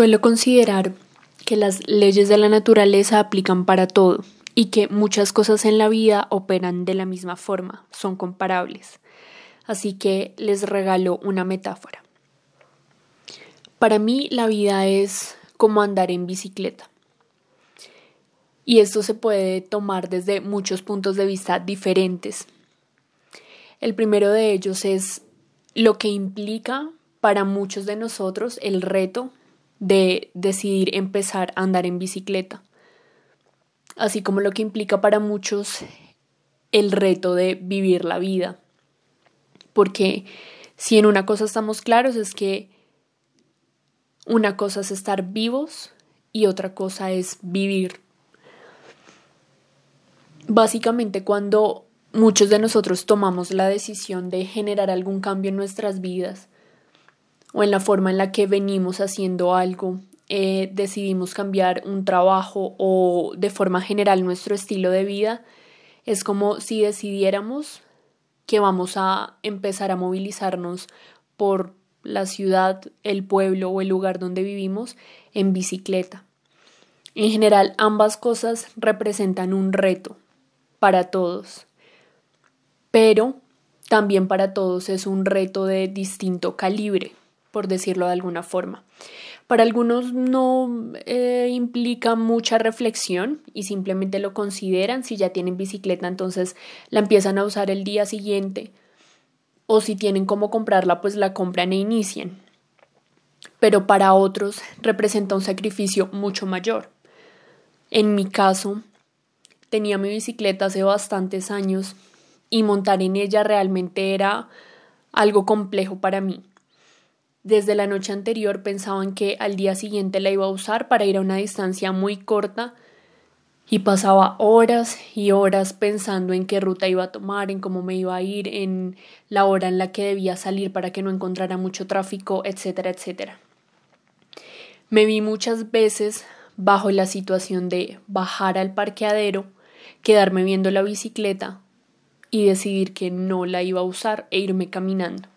Suelo considerar que las leyes de la naturaleza aplican para todo y que muchas cosas en la vida operan de la misma forma, son comparables. Así que les regalo una metáfora. Para mí la vida es como andar en bicicleta. Y esto se puede tomar desde muchos puntos de vista diferentes. El primero de ellos es lo que implica para muchos de nosotros el reto de decidir empezar a andar en bicicleta, así como lo que implica para muchos el reto de vivir la vida. Porque si en una cosa estamos claros es que una cosa es estar vivos y otra cosa es vivir. Básicamente cuando muchos de nosotros tomamos la decisión de generar algún cambio en nuestras vidas, o en la forma en la que venimos haciendo algo, eh, decidimos cambiar un trabajo o de forma general nuestro estilo de vida, es como si decidiéramos que vamos a empezar a movilizarnos por la ciudad, el pueblo o el lugar donde vivimos en bicicleta. En general, ambas cosas representan un reto para todos, pero también para todos es un reto de distinto calibre por decirlo de alguna forma. Para algunos no eh, implica mucha reflexión y simplemente lo consideran. Si ya tienen bicicleta, entonces la empiezan a usar el día siguiente. O si tienen cómo comprarla, pues la compran e inician. Pero para otros representa un sacrificio mucho mayor. En mi caso, tenía mi bicicleta hace bastantes años y montar en ella realmente era algo complejo para mí. Desde la noche anterior pensaban que al día siguiente la iba a usar para ir a una distancia muy corta y pasaba horas y horas pensando en qué ruta iba a tomar, en cómo me iba a ir, en la hora en la que debía salir para que no encontrara mucho tráfico, etcétera, etcétera. Me vi muchas veces bajo la situación de bajar al parqueadero, quedarme viendo la bicicleta y decidir que no la iba a usar e irme caminando.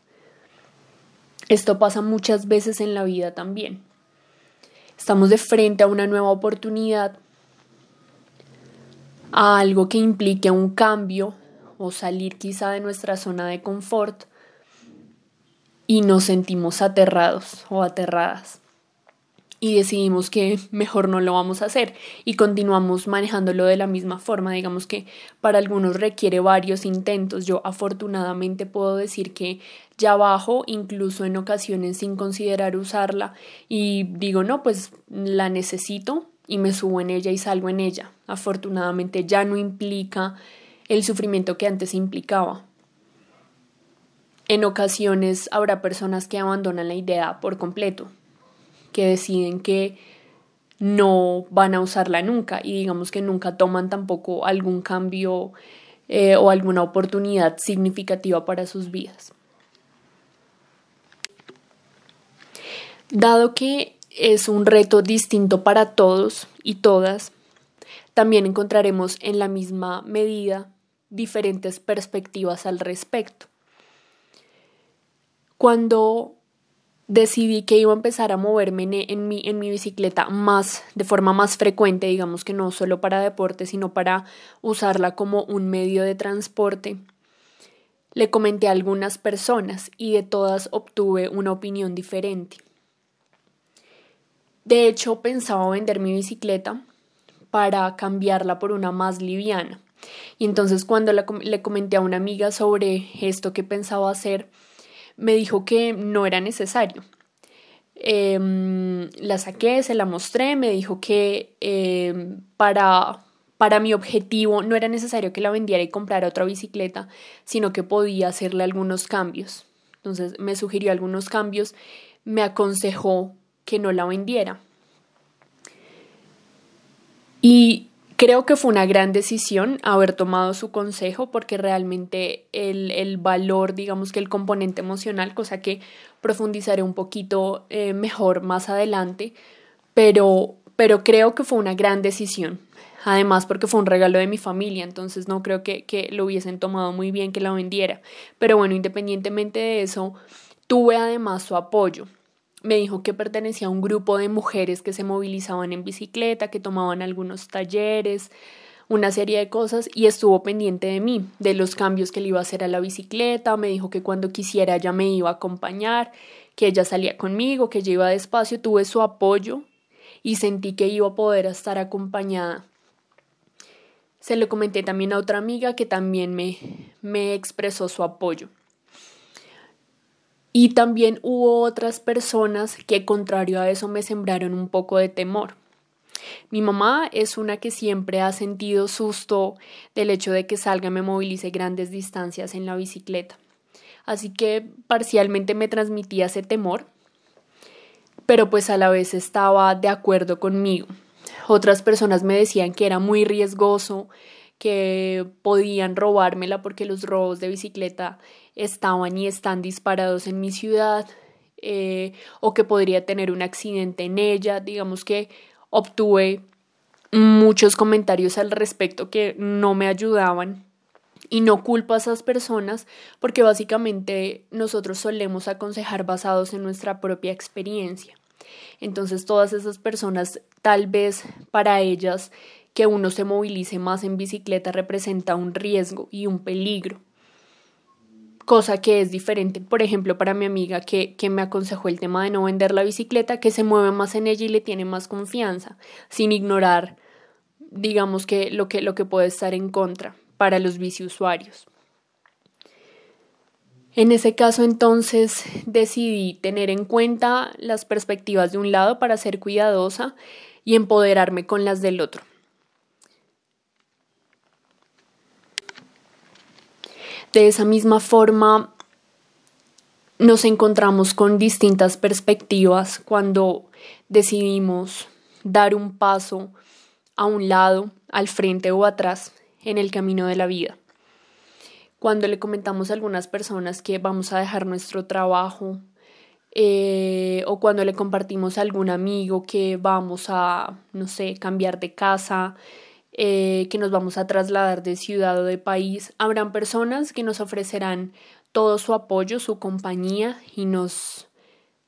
Esto pasa muchas veces en la vida también. Estamos de frente a una nueva oportunidad, a algo que implique un cambio o salir quizá de nuestra zona de confort y nos sentimos aterrados o aterradas y decidimos que mejor no lo vamos a hacer y continuamos manejándolo de la misma forma. Digamos que para algunos requiere varios intentos. Yo afortunadamente puedo decir que ya bajo, incluso en ocasiones sin considerar usarla y digo, no, pues la necesito y me subo en ella y salgo en ella. Afortunadamente ya no implica el sufrimiento que antes implicaba. En ocasiones habrá personas que abandonan la idea por completo, que deciden que no van a usarla nunca y digamos que nunca toman tampoco algún cambio eh, o alguna oportunidad significativa para sus vidas. Dado que es un reto distinto para todos y todas, también encontraremos en la misma medida diferentes perspectivas al respecto. Cuando decidí que iba a empezar a moverme en, mi, en mi bicicleta más, de forma más frecuente, digamos que no solo para deporte, sino para usarla como un medio de transporte. Le comenté a algunas personas y de todas obtuve una opinión diferente. De hecho, pensaba vender mi bicicleta para cambiarla por una más liviana. Y entonces cuando le comenté a una amiga sobre esto que pensaba hacer, me dijo que no era necesario. Em, la saqué, se la mostré, me dijo que em, para, para mi objetivo no era necesario que la vendiera y comprara otra bicicleta, sino que podía hacerle algunos cambios. Entonces me sugirió algunos cambios, me aconsejó que no la vendiera. Y Creo que fue una gran decisión haber tomado su consejo porque realmente el, valor, digamos que el componente emocional, cosa que profundizaré un poquito eh, mejor más adelante, pero, pero creo que fue una gran decisión. Además, porque fue un regalo de mi familia, entonces no creo que, que lo hubiesen tomado muy bien que la vendiera. Pero bueno, independientemente de eso, tuve además su apoyo me dijo que pertenecía a un grupo de mujeres que se movilizaban en bicicleta, que tomaban algunos talleres, una serie de cosas y estuvo pendiente de mí, de los cambios que le iba a hacer a la bicicleta, me dijo que cuando quisiera ella me iba a acompañar, que ella salía conmigo, que ella iba despacio, tuve su apoyo y sentí que iba a poder estar acompañada. Se lo comenté también a otra amiga que también me, me expresó su apoyo. Y también hubo otras personas que, contrario a eso, me sembraron un poco de temor. Mi mamá es una que siempre ha sentido susto del hecho de que salga y me movilice grandes distancias en la bicicleta. Así que parcialmente me transmitía ese temor, pero pues a la vez estaba de acuerdo conmigo. Otras personas me decían que era muy riesgoso, que podían robármela porque los robos de bicicleta estaban y están disparados en mi ciudad eh, o que podría tener un accidente en ella. Digamos que obtuve muchos comentarios al respecto que no me ayudaban y no culpo a esas personas porque básicamente nosotros solemos aconsejar basados en nuestra propia experiencia. Entonces todas esas personas tal vez para ellas que uno se movilice más en bicicleta representa un riesgo y un peligro cosa que es diferente, por ejemplo, para mi amiga que, que, me aconsejó el tema de no vender la bicicleta, que se mueve más en ella y le tiene más confianza, sin ignorar, digamos que lo que, lo que puede estar en contra para los biciusuarios. En ese caso entonces decidí tener en cuenta las perspectivas de un lado para ser cuidadosa y empoderarme con las del otro. De esa misma forma, nos encontramos con distintas perspectivas cuando decidimos dar un paso a un lado, al frente o atrás en el camino de la vida. Cuando le comentamos a algunas personas que vamos a dejar nuestro trabajo eh, o cuando le compartimos a algún amigo que vamos a, no sé, cambiar de casa, eh, que nos vamos a trasladar de ciudad o de país, habrán personas que nos ofrecerán todo su apoyo, su compañía y nos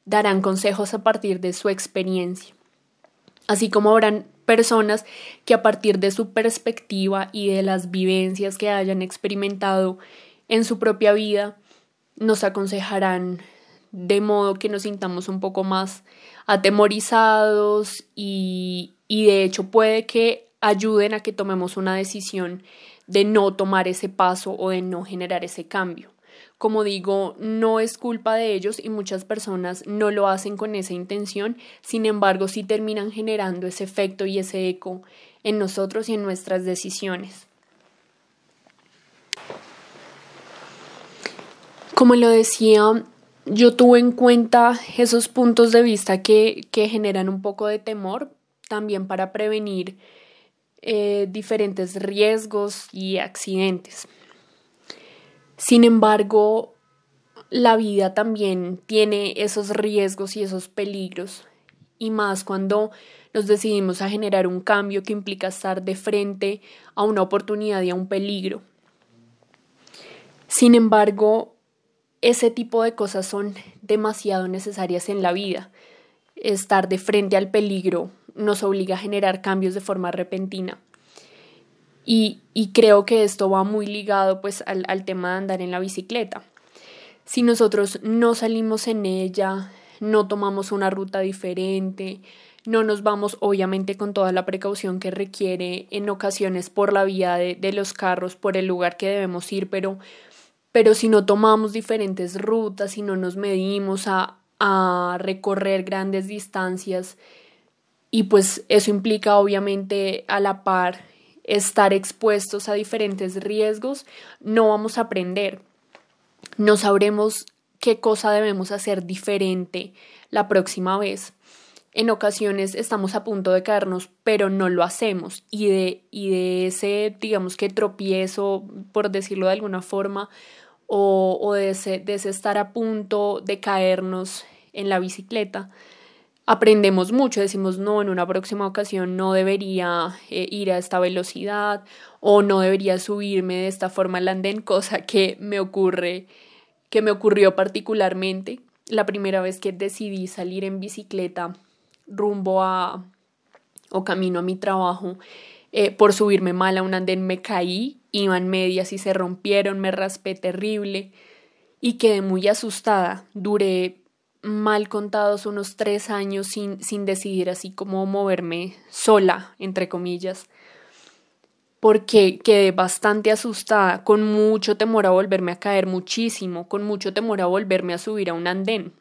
darán consejos a partir de su experiencia. Así como habrán personas que a partir de su perspectiva y de las vivencias que hayan experimentado en su propia vida, nos aconsejarán de modo que nos sintamos un poco más atemorizados y, y de hecho puede que ayuden a que tomemos una decisión de no tomar ese paso o de no generar ese cambio. Como digo, no es culpa de ellos y muchas personas no lo hacen con esa intención, sin embargo sí terminan generando ese efecto y ese eco en nosotros y en nuestras decisiones. Como lo decía, yo tuve en cuenta esos puntos de vista que, que generan un poco de temor, también para prevenir eh, diferentes riesgos y accidentes. Sin embargo, la vida también tiene esos riesgos y esos peligros, y más cuando nos decidimos a generar un cambio que implica estar de frente a una oportunidad y a un peligro. Sin embargo, ese tipo de cosas son demasiado necesarias en la vida. Estar de frente al peligro nos obliga a generar cambios de forma repentina. Y, creo que esto va muy ligado pues al, al tema de andar en la bicicleta. Si nosotros no salimos en ella, no tomamos una ruta diferente, no nos vamos obviamente con toda la precaución que requiere en ocasiones por la vía de, de, los carros, por el lugar que debemos ir, pero, pero si no tomamos diferentes rutas, si no nos medimos a, a recorrer grandes distancias, y pues eso implica obviamente a la par estar expuestos a diferentes riesgos, no vamos a aprender, no sabremos qué cosa debemos hacer diferente la próxima vez. En ocasiones estamos a punto de caernos, pero no lo hacemos. Y de, y de ese, digamos que tropiezo, por decirlo de alguna forma, o, o de, ese, de ese estar a punto de caernos en la bicicleta, aprendemos mucho, decimos, no, en una próxima ocasión no debería eh, ir a esta velocidad o no debería subirme de esta forma al andén, cosa que me ocurre, que me ocurrió particularmente la primera vez que decidí salir en bicicleta rumbo a o camino a mi trabajo, eh, por subirme mal a un andén me caí, iban medias y se rompieron, me raspé terrible y quedé muy asustada. Duré mal contados unos tres años sin, sin decidir así como moverme sola, entre comillas, porque quedé bastante asustada, con mucho temor a volverme a caer muchísimo, con mucho temor a volverme a subir a un andén.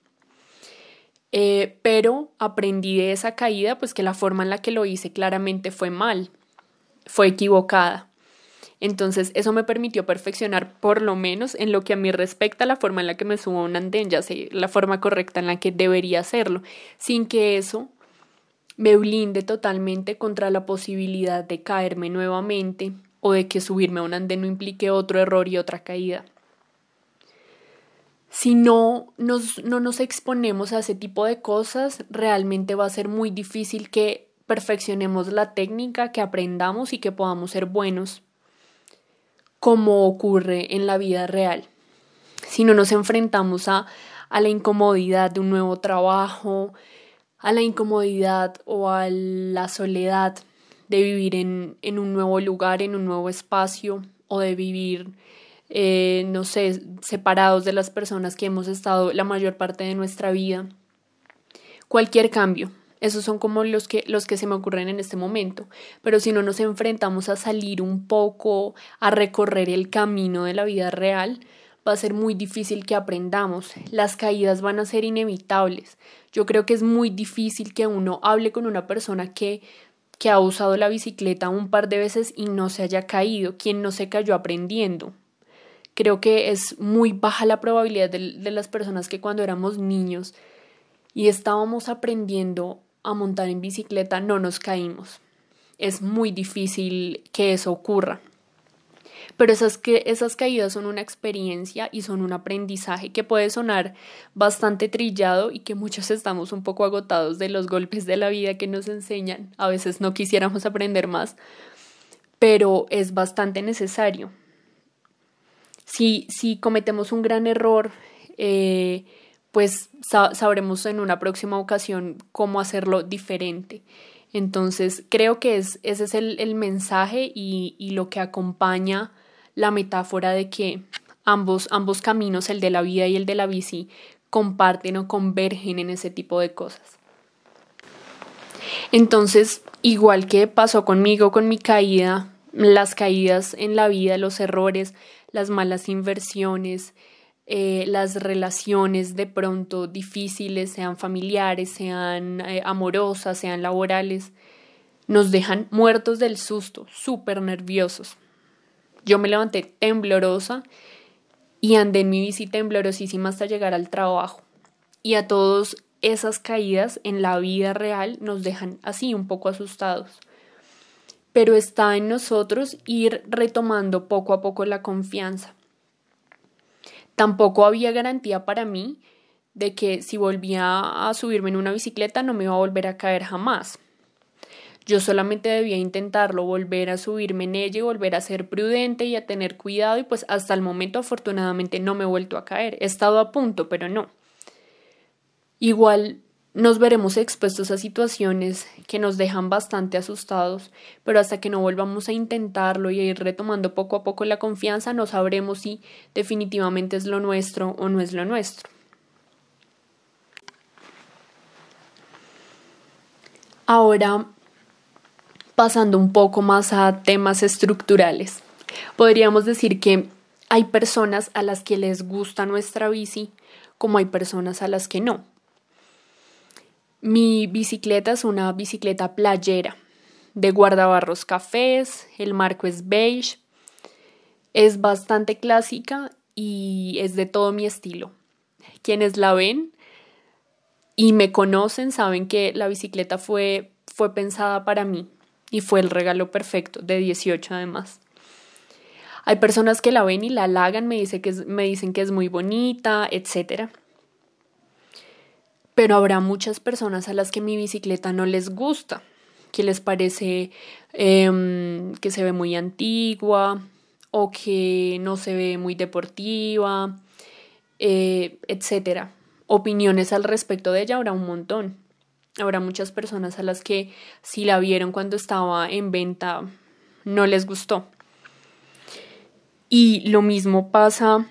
Eh, pero aprendí de esa caída, pues que la forma en la que lo hice claramente fue mal, fue equivocada. Entonces eso me permitió perfeccionar por lo menos en lo que a mí respecta la forma en la que me subo a un andén, ya sé la forma correcta en la que debería hacerlo, sin que eso me blinde totalmente contra la posibilidad de caerme nuevamente o de que subirme a un andén no implique otro error y otra caída. Si no nos, no nos exponemos a ese tipo de cosas, realmente va a ser muy difícil que perfeccionemos la técnica, que aprendamos y que podamos ser buenos como ocurre en la vida real. Si no nos enfrentamos a, la incomodidad de un nuevo trabajo, a la incomodidad o a la soledad de vivir en, en un nuevo lugar, en un nuevo espacio, o de vivir, eh, no sé, separados de las personas que hemos estado la mayor parte de nuestra vida. Cualquier cambio, esos son como los que, los que se me ocurren en este momento. Pero si no nos enfrentamos a salir un poco, a recorrer el camino de la vida real, va a ser muy difícil que aprendamos. Las caídas van a ser inevitables. Yo creo que es muy difícil que uno hable con una persona que que ha usado la bicicleta un par de veces y no se haya caído, quien no se cayó aprendiendo. Creo que es muy baja la probabilidad de, de las personas que cuando éramos niños y estábamos aprendiendo a montar en bicicleta no nos caímos. Es muy difícil que eso ocurra. Pero esas, que, esas caídas son una experiencia y son un aprendizaje que puede sonar bastante trillado y que muchos estamos un poco agotados de los golpes de la vida que nos enseñan. A veces no quisiéramos aprender más, pero es bastante necesario. Si, si cometemos un gran error, eh, pues sabremos en una próxima ocasión cómo hacerlo diferente. Entonces, creo que es, ese es el, mensaje y, lo que acompaña la metáfora de que ambos, ambos caminos, el de la vida y el de la bici, comparten o convergen en ese tipo de cosas. Entonces, igual que pasó conmigo con mi caída, las caídas en la vida, los errores, las malas inversiones, eh, las relaciones de pronto difíciles, sean familiares, sean eh, amorosas, sean laborales, nos dejan muertos del susto, súper nerviosos. Yo me levanté temblorosa y andé en mi bici temblorosísima hasta llegar al trabajo. Y a todos esas caídas en la vida real nos dejan así un poco asustados. Pero está en nosotros ir retomando poco a poco la confianza Tampoco había garantía para mí de que si volvía a subirme en una bicicleta no me iba a volver a caer jamás. Yo solamente debía intentarlo, volver a subirme en ella y volver a ser prudente y a tener cuidado y pues hasta el momento afortunadamente no me he vuelto a caer. He estado a punto, pero no. Igual nos veremos expuestos a situaciones que nos dejan bastante asustados, pero hasta que no volvamos a intentarlo y a ir retomando poco a poco la confianza, no sabremos si definitivamente es lo nuestro o no es lo nuestro. Ahora, pasando un poco más a temas estructurales, podríamos decir que hay personas a las que les gusta nuestra bici, como hay personas a las que no. Mi bicicleta es una bicicleta playera de guardabarros cafés, el marco es beige, es bastante clásica y es de todo mi estilo. Quienes la ven y me conocen saben que la bicicleta fue, fue pensada para mí y fue el regalo perfecto, de 18 además. Hay personas que la ven y la halagan, me, que me dicen que es muy bonita, etcétera pero habrá muchas personas a las que mi bicicleta no les gusta, que les parece em, que se ve muy antigua o que no se ve muy deportiva, eh, etc. opiniones al respecto de ella habrá un montón. Habrá muchas personas a las que si la vieron cuando estaba en venta no les gustó. Y lo mismo pasa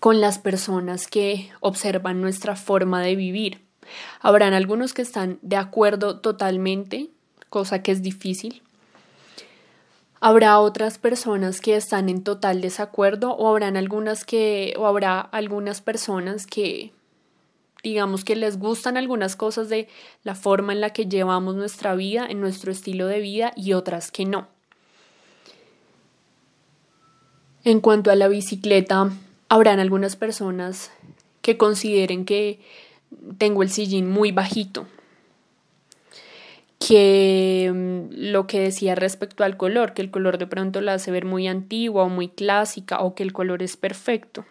con las personas que observan nuestra forma de vivir. Habrán algunos que están de acuerdo totalmente, cosa que es difícil. Habrá otras personas que están en total desacuerdo o habrán algunas que o habrá algunas personas que digamos que les gustan algunas cosas de la forma en la que llevamos nuestra vida, en nuestro estilo de vida y otras que no. En cuanto a la bicicleta, habrán algunas personas que consideren que tengo el sillín muy bajito, que mm, lo que decía respecto al color, que el color de pronto la hace ver muy antigua o muy clásica o que el color es perfecto.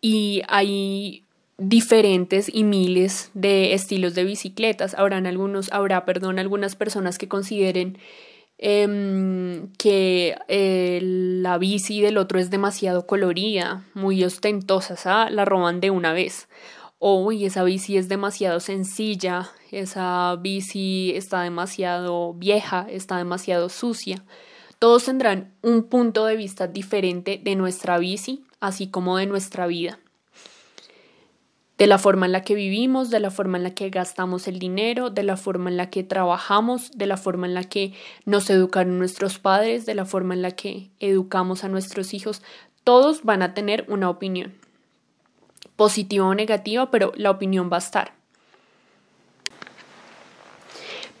Y hay diferentes y miles de estilos de bicicletas. Habrán algunos, habrá, perdón, algunas personas que consideren em, que eh, la bici del otro es demasiado colorida, muy ostentosa, la roban de una vez. Uy, esa bici es demasiado sencilla, esa bici está demasiado vieja, está demasiado sucia. Todos tendrán un punto de vista diferente de nuestra bici, así como de nuestra vida de la forma en la que vivimos, de la forma en la que gastamos el dinero, de la forma en la que trabajamos, de la forma en la que nos educaron nuestros padres, de la forma en la que educamos a nuestros hijos. Todos van a tener una opinión, positiva o negativa, pero la opinión va a estar.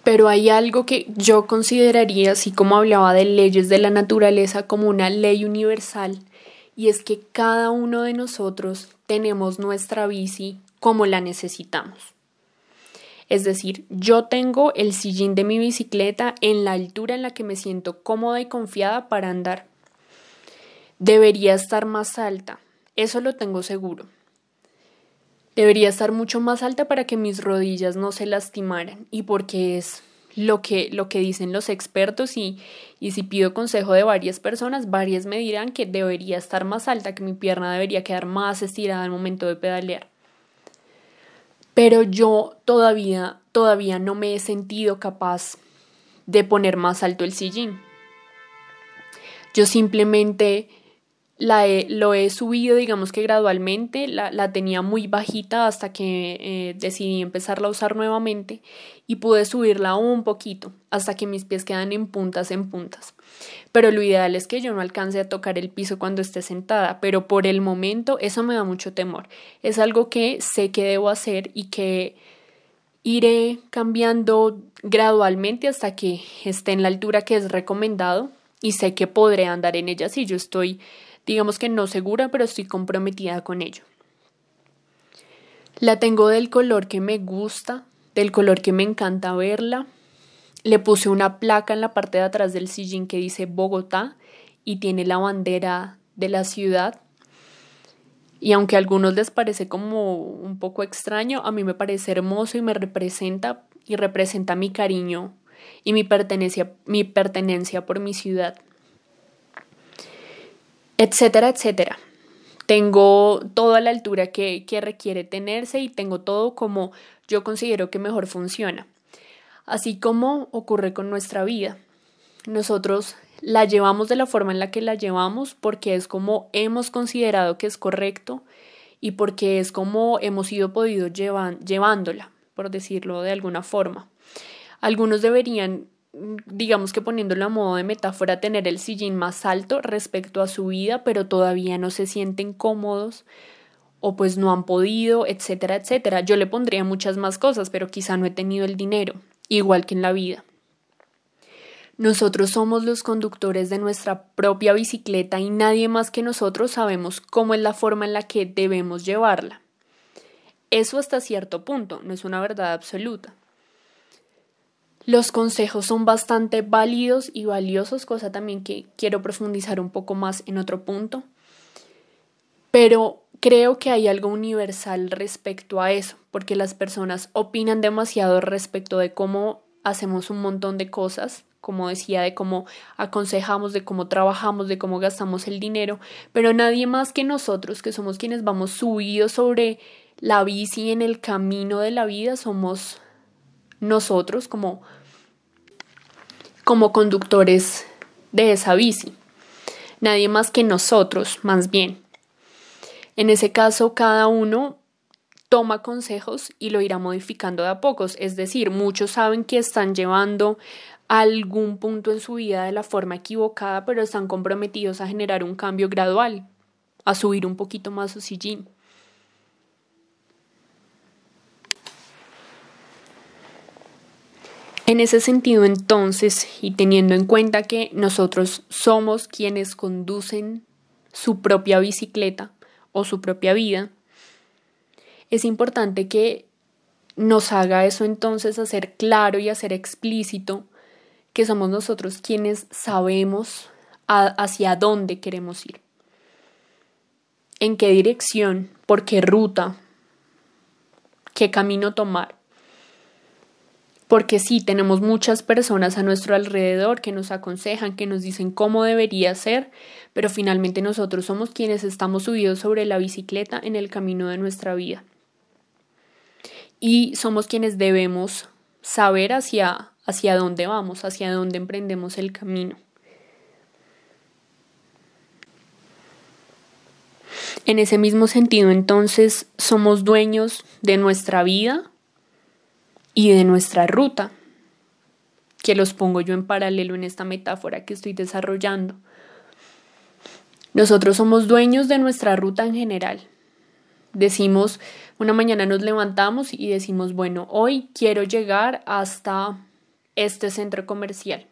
Pero hay algo que yo consideraría, así como hablaba de leyes de la naturaleza, como una ley universal y es que cada uno de nosotros tenemos nuestra bici como la necesitamos. Es decir, yo tengo el sillín de mi bicicleta en la altura en la que me siento cómoda y confiada para andar. Debería estar más alta, eso lo tengo seguro. Debería estar mucho más alta para que mis rodillas no se lastimaran y porque es lo que, lo que dicen los expertos y, y si pido consejo de varias personas, varias me dirán que debería estar más alta, que mi pierna debería quedar más estirada al momento de pedalear. Pero yo todavía, todavía no me he sentido capaz de poner más alto el sillín. Yo simplemente la lo he subido, digamos que gradualmente, la, la tenía muy bajita hasta que eh, decidí empezarla a usar nuevamente y pude subirla un poquito hasta que mis pies quedan en puntas en puntas. Pero lo ideal es que yo no alcance a tocar el piso cuando esté sentada, pero por el momento eso me da mucho temor. Es algo que sé que debo hacer y que iré cambiando gradualmente hasta que esté en la altura que es recomendado y sé que podré andar en ella si yo estoy digamos que no segura, pero estoy comprometida con ello. La tengo del color que me gusta, del color que me encanta verla. Le puse una placa en la parte de atrás del sillín que dice Bogotá y tiene la bandera de la ciudad. Y aunque a algunos les parece como un poco extraño, a mí me parece hermoso y me representa y representa mi cariño y mi pertenencia, mi pertenencia por mi ciudad etcétera, etcétera. Tengo toda la altura que, que requiere tenerse y tengo todo como yo considero que mejor funciona. Así como ocurre con nuestra vida. Nosotros la llevamos de la forma en la que la llevamos porque es como hemos considerado que es correcto y porque es como hemos ido podido llevar, llevándola, por decirlo de alguna forma. Algunos deberían digamos que poniéndolo a modo de metáfora, tener el sillín más alto respecto a su vida, pero todavía no se sienten cómodos o pues no han podido, etcétera, etcétera. Yo le pondría muchas más cosas, pero quizá no he tenido el dinero, igual que en la vida. Nosotros somos los conductores de nuestra propia bicicleta y nadie más que nosotros sabemos cómo es la forma en la que debemos llevarla. Eso hasta cierto punto, no es una verdad absoluta. Los consejos son bastante válidos y valiosos, cosa también que quiero profundizar un poco más en otro punto. Pero creo que hay algo universal respecto a eso, porque las personas opinan demasiado respecto de cómo hacemos un montón de cosas, como decía, de cómo aconsejamos, de cómo trabajamos, de cómo gastamos el dinero, pero nadie más que nosotros, que somos quienes vamos subidos sobre la bici en el camino de la vida, somos nosotros como, como conductores de esa bici. Nadie más que nosotros, más bien. En ese caso, cada uno toma consejos y lo irá modificando de a pocos. Es decir, muchos saben que están llevando algún punto en su vida de la forma equivocada, pero están comprometidos a generar un cambio gradual, a subir un poquito más su sillín. En ese sentido, entonces, y teniendo en cuenta que nosotros somos quienes conducen su propia bicicleta o su propia vida, es importante que nos haga eso entonces hacer claro y hacer explícito que somos nosotros quienes sabemos hacia dónde queremos ir, en qué dirección, por qué ruta, qué camino tomar. Porque sí, tenemos muchas personas a nuestro alrededor que nos aconsejan, que nos dicen cómo debería ser, pero finalmente nosotros somos quienes estamos subidos sobre la bicicleta en el camino de nuestra vida y somos quienes debemos saber hacia, hacia dónde vamos, hacia dónde emprendemos el camino. En ese mismo sentido, entonces, somos dueños de nuestra vida y de nuestra ruta, que los pongo yo en paralelo en esta metáfora que estoy desarrollando. Nosotros somos dueños de nuestra ruta en general. Decimos, una mañana nos levantamos y decimos, bueno, hoy quiero llegar hasta este centro comercial.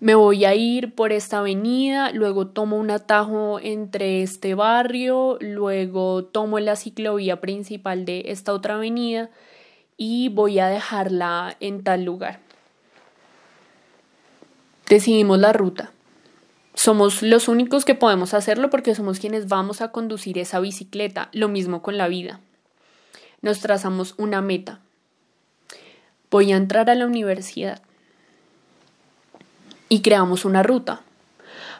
Me voy a ir por esta avenida, luego tomo un atajo entre este barrio, luego tomo la ciclovía principal de esta otra avenida y voy a dejarla en tal lugar. Decidimos la ruta. Somos los únicos que podemos hacerlo porque somos quienes vamos a conducir esa bicicleta. Lo mismo con la vida. Nos trazamos una meta. Voy a entrar a la universidad. Y creamos una ruta.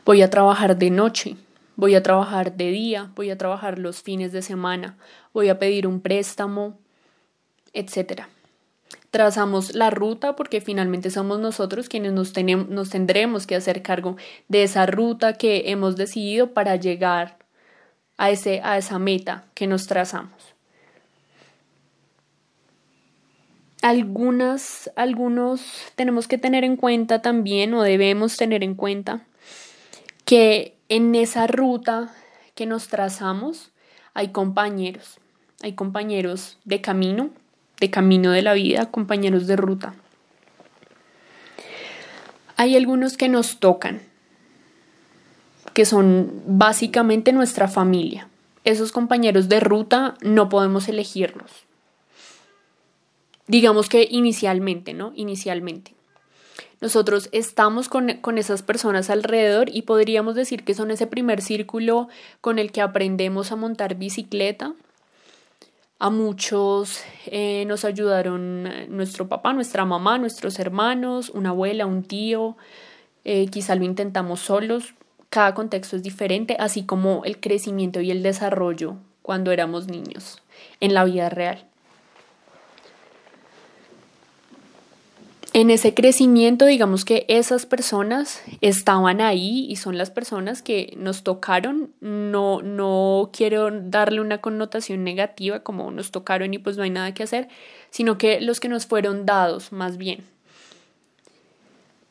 Voy a trabajar de noche. Voy a trabajar de día. Voy a trabajar los fines de semana. Voy a pedir un préstamo, etcétera trazamos la ruta porque finalmente somos nosotros quienes nos, tenemos, nos tendremos que hacer cargo de esa ruta que hemos decidido para llegar a, ese, a esa meta que nos trazamos. Algunas, algunos tenemos que tener en cuenta también o debemos tener en cuenta que en esa ruta que nos trazamos hay compañeros, hay compañeros de camino, de camino de la vida, compañeros de ruta. Hay algunos que nos tocan, que son básicamente nuestra familia. Esos compañeros de ruta no podemos elegirlos. Digamos que inicialmente, ¿no? Inicialmente. Nosotros estamos con, con, esas personas alrededor y podríamos decir que son ese primer círculo con el que aprendemos a montar bicicleta, a muchos eh, nos ayudaron eh, nuestro papá, nuestra mamá, nuestros hermanos, una abuela, un tío. Eh, quizá lo intentamos solos. Cada contexto es diferente, así como el crecimiento y el desarrollo cuando éramos niños en la vida real. En ese crecimiento, digamos que esas personas estaban ahí y son las personas que nos tocaron. No, no quiero darle una connotación negativa como nos tocaron y pues no hay nada que hacer, sino que los que nos fueron dados más bien.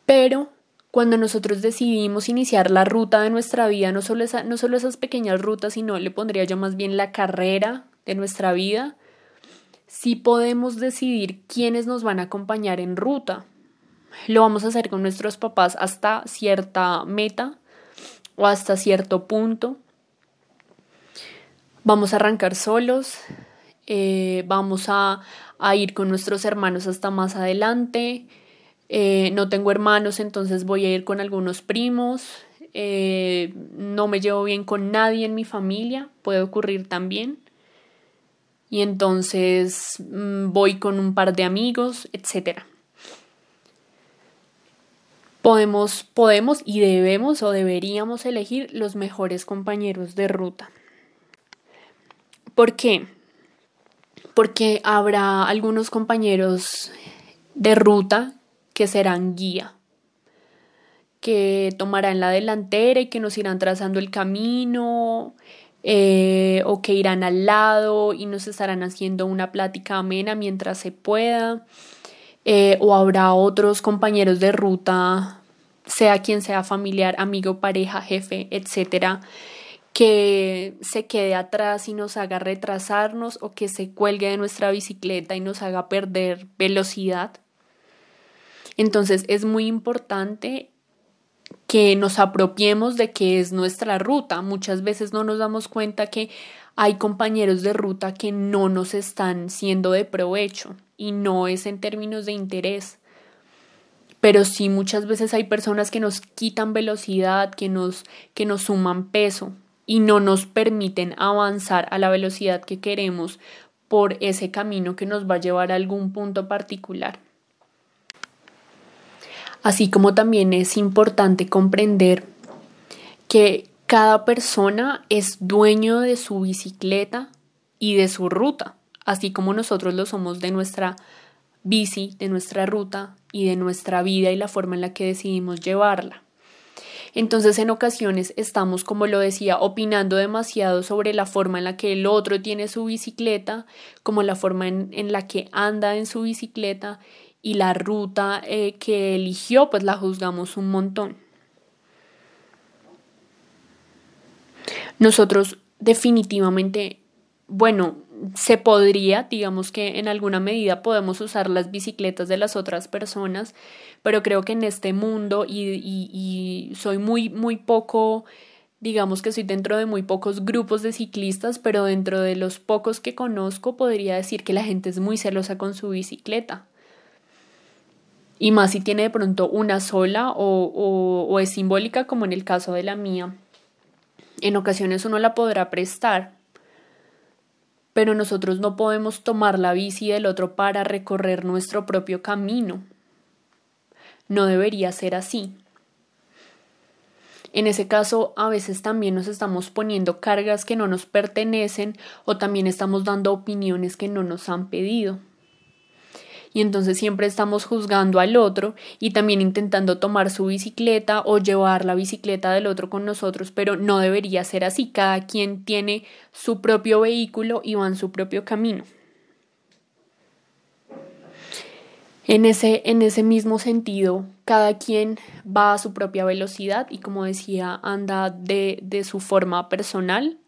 Pero cuando nosotros decidimos iniciar la ruta de nuestra vida, no solo, esa, no solo esas pequeñas rutas, sino le pondría yo más bien la carrera de nuestra vida, sí podemos decidir quiénes nos van a acompañar en ruta. Lo vamos a hacer con nuestros papás hasta cierta meta o hasta cierto punto. Vamos a arrancar solos, eh, vamos a, ir con nuestros hermanos hasta más adelante. Eh, no tengo hermanos, entonces voy a ir con algunos primos. Eh, no me llevo bien con nadie en mi familia, puede ocurrir también y entonces mm, voy con un par de amigos, etc. podemos, podemos y debemos o deberíamos elegir los mejores compañeros de ruta. ¿Por qué? Porque habrá algunos compañeros de ruta que serán guía, que tomarán la delantera y que nos irán trazando el camino, eh, o que irán al lado y nos estarán haciendo una plática amena mientras se pueda, eh, o habrá otros compañeros de ruta, sea quien sea familiar, amigo, pareja, jefe, etcétera, que se quede atrás y nos haga retrasarnos o que se cuelgue de nuestra bicicleta y nos haga perder velocidad. Entonces es muy importante que nos apropiemos de que es nuestra ruta. Muchas veces no nos damos cuenta que hay compañeros de ruta que no nos están siendo de provecho y no es en términos de interés. Pero sí muchas veces hay personas que nos quitan velocidad, que nos, que nos suman peso y no nos permiten avanzar a la velocidad que queremos por ese camino que nos va a llevar a algún punto particular. Así como también es importante comprender que cada persona es dueño de su bicicleta y de su ruta, así como nosotros lo somos de nuestra bici, de nuestra ruta y de nuestra vida y la forma en la que decidimos llevarla. Entonces en ocasiones estamos, como lo decía, opinando demasiado sobre la forma en la que el otro tiene su bicicleta, como la forma en, en la que anda en su bicicleta y la ruta eh, que eligió, pues la juzgamos un montón. Nosotros definitivamente, bueno, se podría, digamos que en alguna medida podemos usar las bicicletas de las otras personas, pero creo que en este mundo y, y soy muy, muy poco, digamos que soy dentro de muy pocos grupos de ciclistas, pero dentro de los pocos que conozco podría decir que la gente es muy celosa con su bicicleta y más si tiene de pronto una sola o, o, es simbólica como en el caso de la mía. En ocasiones uno la podrá prestar, pero nosotros no podemos tomar la bici del otro para recorrer nuestro propio camino. No debería ser así. En ese caso, a veces también nos estamos poniendo cargas que no nos pertenecen o también estamos dando opiniones que no nos han pedido y entonces siempre estamos juzgando al otro y también intentando tomar su bicicleta o llevar la bicicleta del otro con nosotros, pero no debería ser así. Cada quien tiene su propio vehículo y va en su propio camino. En ese, en ese mismo sentido, cada quien va a su propia velocidad y como decía, anda de, de su forma personal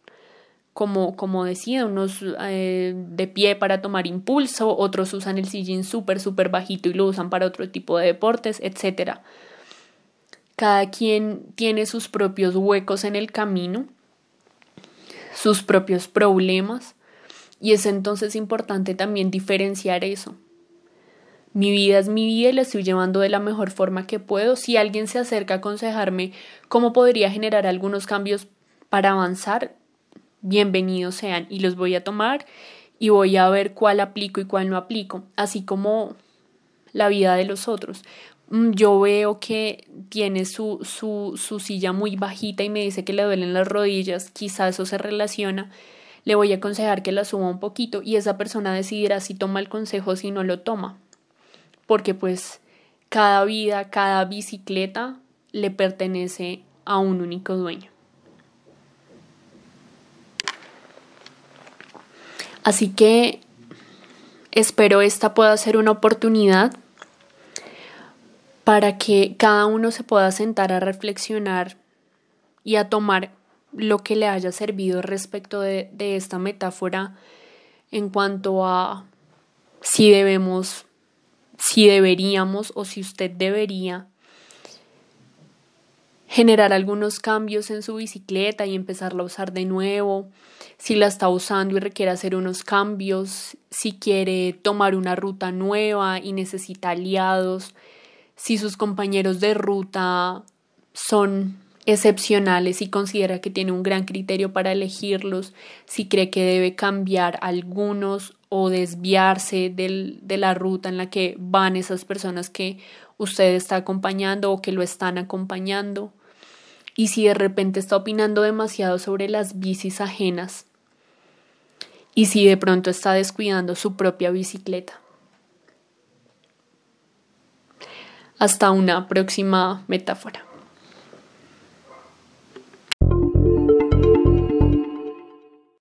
como, como decía, unos eh, de pie para tomar impulso, otros usan el sillín súper, súper bajito y lo usan para otro tipo de deportes, etc. Cada quien tiene sus propios huecos en el camino, sus propios problemas, y es entonces importante también diferenciar eso. Mi vida es mi vida y la estoy llevando de la mejor forma que puedo. Si alguien se acerca a aconsejarme cómo podría generar algunos cambios para avanzar, bienvenidos sean y los voy a tomar y voy a ver cuál aplico y cuál no aplico, así como la vida de los otros. Mm, yo veo que tiene su, su, su silla muy bajita y me dice que le duelen las rodillas, quizá eso se relaciona, le voy a aconsejar que la suba un poquito y esa persona decidirá si toma el consejo o si no lo toma. Porque pues cada vida, cada bicicleta le pertenece a un único dueño. Así que espero esta pueda ser una oportunidad para que cada uno se pueda sentar a reflexionar y a tomar lo que le haya servido respecto de, de esta metáfora en cuanto a si debemos, si deberíamos o si usted debería generar algunos cambios en su bicicleta y empezarla a usar de nuevo, si la está usando y requiere hacer unos cambios, si quiere tomar una ruta nueva y necesita aliados, si sus compañeros de ruta son excepcionales y considera que tiene un gran criterio para elegirlos, si cree que debe cambiar algunos o desviarse de la ruta en la que van esas personas que usted está acompañando o que lo están acompañando. Y si de repente está opinando demasiado sobre las bicis ajenas. Y si de pronto está descuidando su propia bicicleta. Hasta una próxima metáfora.